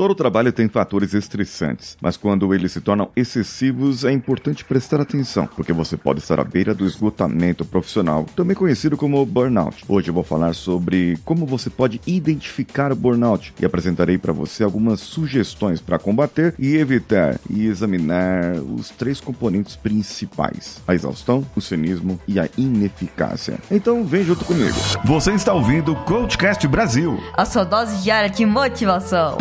Todo trabalho tem fatores estressantes, mas quando eles se tornam excessivos é importante prestar atenção, porque você pode estar à beira do esgotamento profissional, também conhecido como burnout. Hoje eu vou falar sobre como você pode identificar o burnout e apresentarei para você algumas sugestões para combater e evitar e examinar os três componentes principais: a exaustão, o cinismo e a ineficácia. Então vem junto comigo. Você está ouvindo o Coachcast Brasil. A sua dose diária de motivação.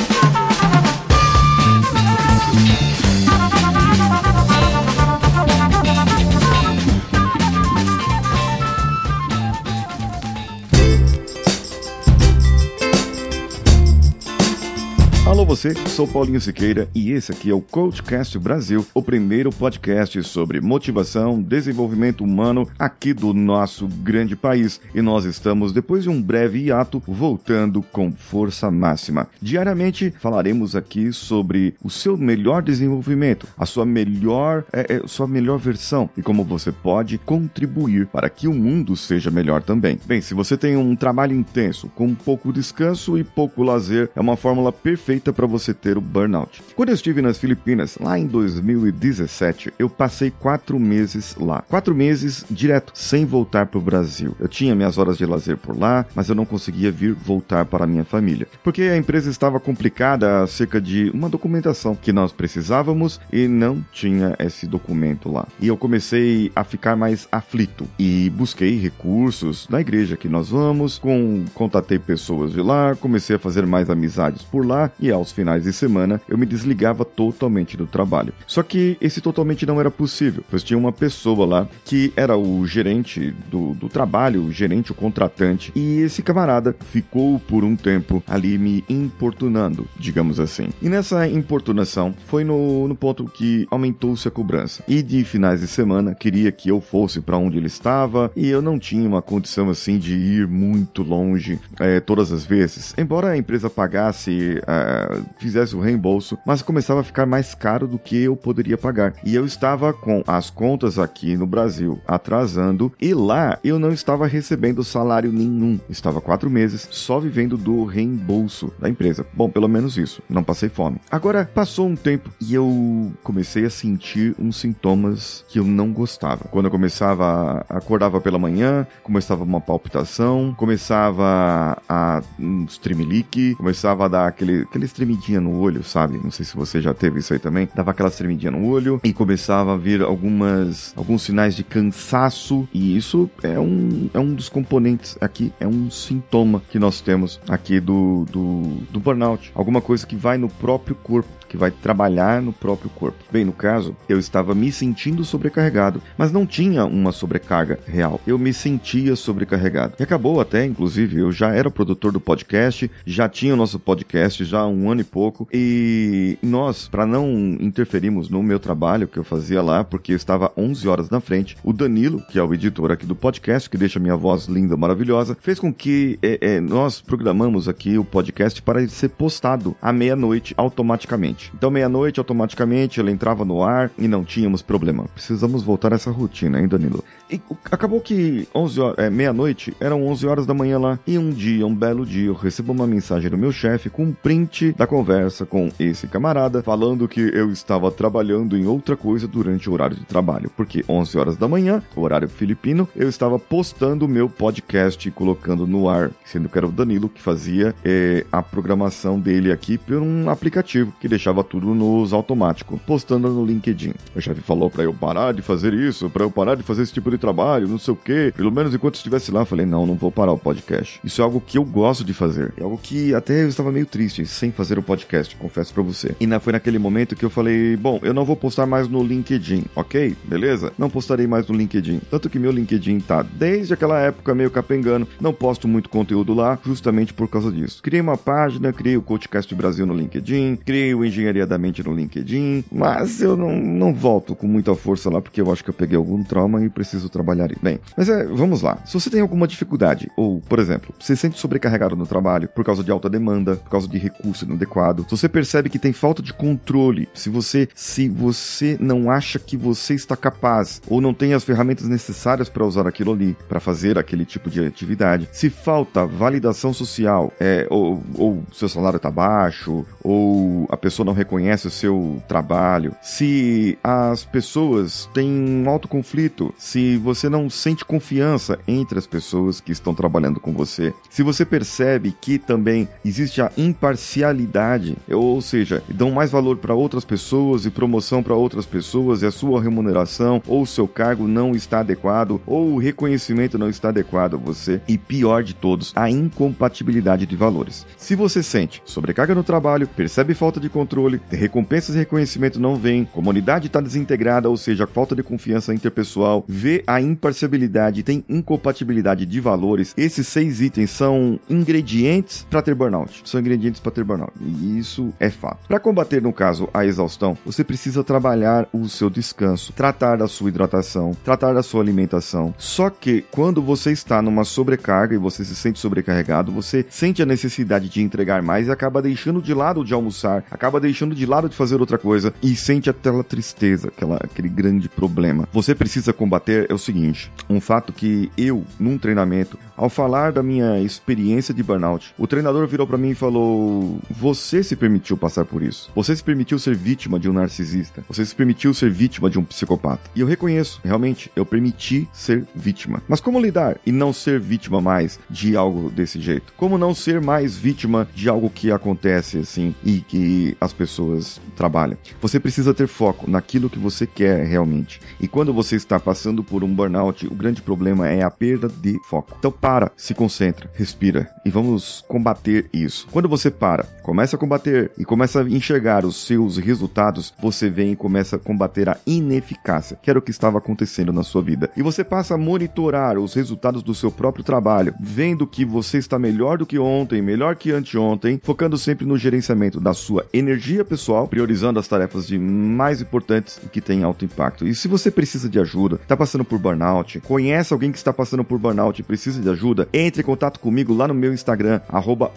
Você, sou Paulinho Siqueira e esse aqui é o Coachcast Brasil, o primeiro podcast sobre motivação, desenvolvimento humano aqui do nosso grande país. E nós estamos, depois de um breve hiato, voltando com força máxima. Diariamente falaremos aqui sobre o seu melhor desenvolvimento, a sua melhor, é, é, sua melhor versão e como você pode contribuir para que o mundo seja melhor também. Bem, se você tem um trabalho intenso, com pouco descanso e pouco lazer, é uma fórmula perfeita para você ter o burnout. Quando eu estive nas Filipinas, lá em 2017, eu passei quatro meses lá. Quatro meses direto, sem voltar para o Brasil. Eu tinha minhas horas de lazer por lá, mas eu não conseguia vir voltar para minha família. Porque a empresa estava complicada acerca de uma documentação que nós precisávamos e não tinha esse documento lá. E eu comecei a ficar mais aflito e busquei recursos na igreja que nós vamos, com, contatei pessoas de lá, comecei a fazer mais amizades por lá e aos finais de semana eu me desligava totalmente do trabalho. Só que esse totalmente não era possível, pois tinha uma pessoa lá que era o gerente do, do trabalho, o gerente, o contratante, e esse camarada ficou por um tempo ali me importunando, digamos assim. E nessa importunação foi no, no ponto que aumentou-se a cobrança. E de finais de semana queria que eu fosse para onde ele estava e eu não tinha uma condição assim de ir muito longe é, todas as vezes. Embora a empresa pagasse é, fizesse o reembolso, mas começava a ficar mais caro do que eu poderia pagar. E eu estava com as contas aqui no Brasil atrasando e lá eu não estava recebendo salário nenhum. Estava quatro meses só vivendo do reembolso da empresa. Bom, pelo menos isso. Não passei fome. Agora passou um tempo e eu comecei a sentir uns sintomas que eu não gostava. Quando eu começava, acordava pela manhã, começava uma palpitação, começava a um tremelique, começava a dar aquele, aquele tremidinha no olho, sabe? Não sei se você já teve isso aí também. Dava aquela tremidinha no olho e começava a vir algumas alguns sinais de cansaço e isso é um, é um dos componentes aqui, é um sintoma que nós temos aqui do, do, do burnout. Alguma coisa que vai no próprio corpo que vai trabalhar no próprio corpo. Bem, no caso, eu estava me sentindo sobrecarregado, mas não tinha uma sobrecarga real. Eu me sentia sobrecarregado. E acabou até, inclusive, eu já era produtor do podcast, já tinha o nosso podcast já há um ano e pouco, e nós, para não interferirmos no meu trabalho que eu fazia lá, porque eu estava 11 horas na frente, o Danilo, que é o editor aqui do podcast, que deixa minha voz linda, maravilhosa, fez com que é, é, nós programamos aqui o podcast para ser postado à meia-noite automaticamente meia-noite. Então, meia-noite, automaticamente, ela entrava no ar e não tínhamos problema. Precisamos voltar a essa rotina, hein, Danilo? E acabou que 11 horas, é, meia-noite, eram 11 horas da manhã lá. E um dia, um belo dia, eu recebo uma mensagem do meu chefe com um print da conversa com esse camarada, falando que eu estava trabalhando em outra coisa durante o horário de trabalho. Porque 11 horas da manhã, horário filipino, eu estava postando o meu podcast e colocando no ar, sendo que era o Danilo que fazia é, a programação dele aqui por um aplicativo que deixava deixava tudo nos automáticos, postando no LinkedIn. O chefe falou para eu parar de fazer isso, para eu parar de fazer esse tipo de trabalho, não sei o que. Pelo menos enquanto estivesse lá, falei: não, não vou parar o podcast. Isso é algo que eu gosto de fazer. É algo que até eu estava meio triste sem fazer o podcast, confesso para você. E na, foi naquele momento que eu falei: bom, eu não vou postar mais no LinkedIn, ok? Beleza? Não postarei mais no LinkedIn. Tanto que meu LinkedIn tá desde aquela época meio capengando, não posto muito conteúdo lá, justamente por causa disso. Criei uma página, criei o Coachcast Brasil no LinkedIn, criei o Engenharia Mente no LinkedIn, mas eu não, não volto com muita força lá porque eu acho que eu peguei algum trauma e preciso trabalhar. Bem, mas é, vamos lá. Se você tem alguma dificuldade, ou, por exemplo, se sente sobrecarregado no trabalho por causa de alta demanda, por causa de recurso inadequado, se você percebe que tem falta de controle, se você se você não acha que você está capaz ou não tem as ferramentas necessárias para usar aquilo ali, para fazer aquele tipo de atividade, se falta validação social, é, ou, ou seu salário está baixo, ou a pessoa não reconhece o seu trabalho, se as pessoas têm um alto conflito, se você não sente confiança entre as pessoas que estão trabalhando com você, se você percebe que também existe a imparcialidade, ou seja, dão mais valor para outras pessoas e promoção para outras pessoas e a sua remuneração ou o seu cargo não está adequado ou o reconhecimento não está adequado a você e pior de todos, a incompatibilidade de valores. Se você sente sobrecarga no trabalho, percebe falta de controle, recompensas e reconhecimento não vêm, comunidade está desintegrada, ou seja, falta de confiança interpessoal, vê a imparcialidade, tem incompatibilidade de valores, esses seis itens são ingredientes para ter burnout. São ingredientes para ter burnout. E isso é fato. Para combater, no caso, a exaustão, você precisa trabalhar o seu descanso, tratar da sua hidratação, tratar da sua alimentação. Só que quando você está numa sobrecarga e você se sente sobrecarregado, você sente a necessidade de entregar mais e acaba deixando de lado de almoçar, acaba deixando de lado de fazer outra coisa e sente aquela tristeza, aquela, aquele grande problema. Você precisa combater é o seguinte: um fato que eu, num treinamento, ao falar da minha experiência de burnout, o treinador virou para mim e falou: Você se permitiu passar por isso. Você se permitiu ser vítima de um narcisista. Você se permitiu ser vítima de um psicopata. E eu reconheço, realmente, eu permiti ser vítima. Mas como lidar e não ser vítima mais de algo desse jeito? Como não ser mais vítima de algo que acontece assim e que as pessoas trabalham? Você precisa ter foco naquilo que você quer realmente. E quando você está passando por um burnout, o grande problema é a perda de foco. Então para, se concentra, respira e vamos combater isso. Quando você para, começa a combater e começa a enxergar os seus resultados, você vem e começa a combater a ineficácia, que era o que estava acontecendo na sua vida. E você passa a monitorar os resultados do seu próprio trabalho, vendo que você está melhor do que ontem, melhor que anteontem, focando sempre no gerenciamento da sua energia pessoal, priorizando as tarefas de mais importantes e que têm alto impacto. E se você precisa de ajuda, está passando por burnout, conhece alguém que está passando por burnout e precisa de ajuda, entre em contato comigo lá no meu Instagram, arroba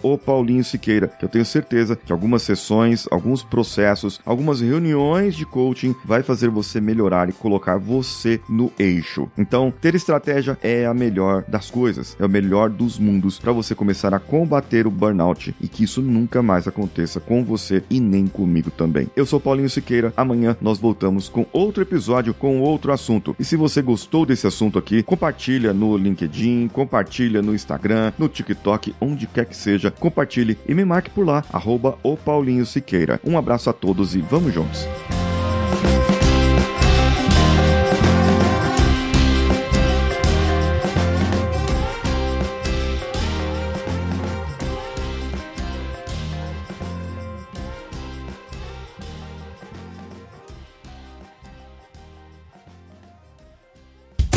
Siqueira, que eu tenho certeza que algumas sessões, alguns processos, algumas reuniões de coaching vai fazer você melhorar e colocar você no eixo. Então, ter estratégia é a melhor das coisas, é o melhor dos mundos para você começar a combater o burnout e que isso nunca mais aconteça com você e nem comigo também. Eu sou Paulinho Siqueira, amanhã nós voltamos com outro episódio com outro assunto. E se você gostou desse assunto aqui, compartilha no LinkedIn, compartilha no Instagram, no TikTok, onde quer que seja, compartilhe e me marque por lá, arroba o Paulinho Siqueira. Um abraço a todos e vamos juntos!